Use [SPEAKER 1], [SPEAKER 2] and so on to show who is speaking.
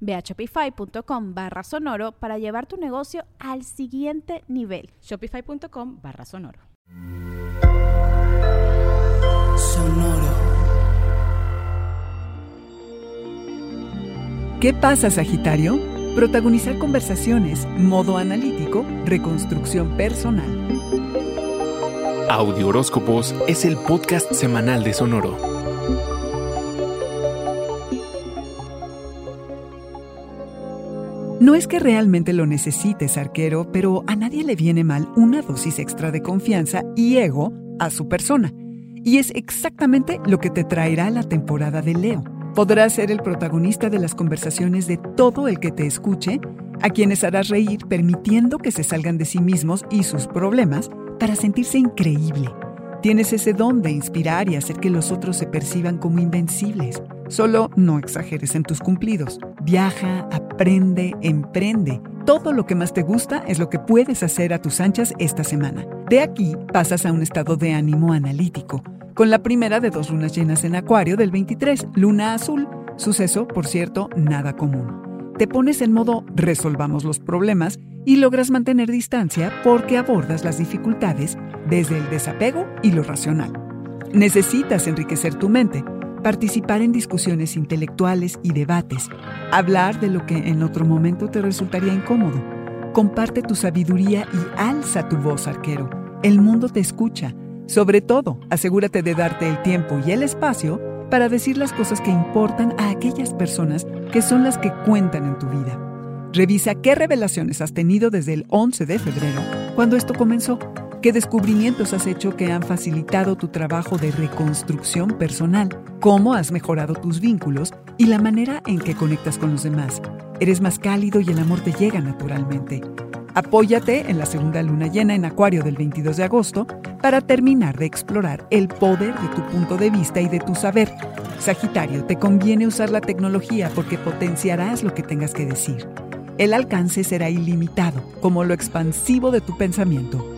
[SPEAKER 1] Ve a shopify.com barra sonoro para llevar tu negocio al siguiente nivel.
[SPEAKER 2] Shopify.com barra sonoro.
[SPEAKER 3] Sonoro. ¿Qué pasa, Sagitario? Protagonizar conversaciones, modo analítico, reconstrucción personal.
[SPEAKER 4] Audio Horóscopos es el podcast semanal de Sonoro.
[SPEAKER 3] No es que realmente lo necesites, arquero, pero a nadie le viene mal una dosis extra de confianza y ego a su persona. Y es exactamente lo que te traerá la temporada de Leo. Podrás ser el protagonista de las conversaciones de todo el que te escuche, a quienes harás reír permitiendo que se salgan de sí mismos y sus problemas para sentirse increíble. Tienes ese don de inspirar y hacer que los otros se perciban como invencibles. Solo no exageres en tus cumplidos. Viaja, aprende, emprende. Todo lo que más te gusta es lo que puedes hacer a tus anchas esta semana. De aquí pasas a un estado de ánimo analítico, con la primera de dos lunas llenas en Acuario del 23, luna azul, suceso, por cierto, nada común. Te pones en modo resolvamos los problemas y logras mantener distancia porque abordas las dificultades desde el desapego y lo racional. Necesitas enriquecer tu mente participar en discusiones intelectuales y debates, hablar de lo que en otro momento te resultaría incómodo. Comparte tu sabiduría y alza tu voz, arquero. El mundo te escucha. Sobre todo, asegúrate de darte el tiempo y el espacio para decir las cosas que importan a aquellas personas que son las que cuentan en tu vida. Revisa qué revelaciones has tenido desde el 11 de febrero, cuando esto comenzó ¿Qué descubrimientos has hecho que han facilitado tu trabajo de reconstrucción personal? ¿Cómo has mejorado tus vínculos y la manera en que conectas con los demás? Eres más cálido y el amor te llega naturalmente. Apóyate en la segunda luna llena en Acuario del 22 de agosto para terminar de explorar el poder de tu punto de vista y de tu saber. Sagitario, te conviene usar la tecnología porque potenciarás lo que tengas que decir. El alcance será ilimitado, como lo expansivo de tu pensamiento.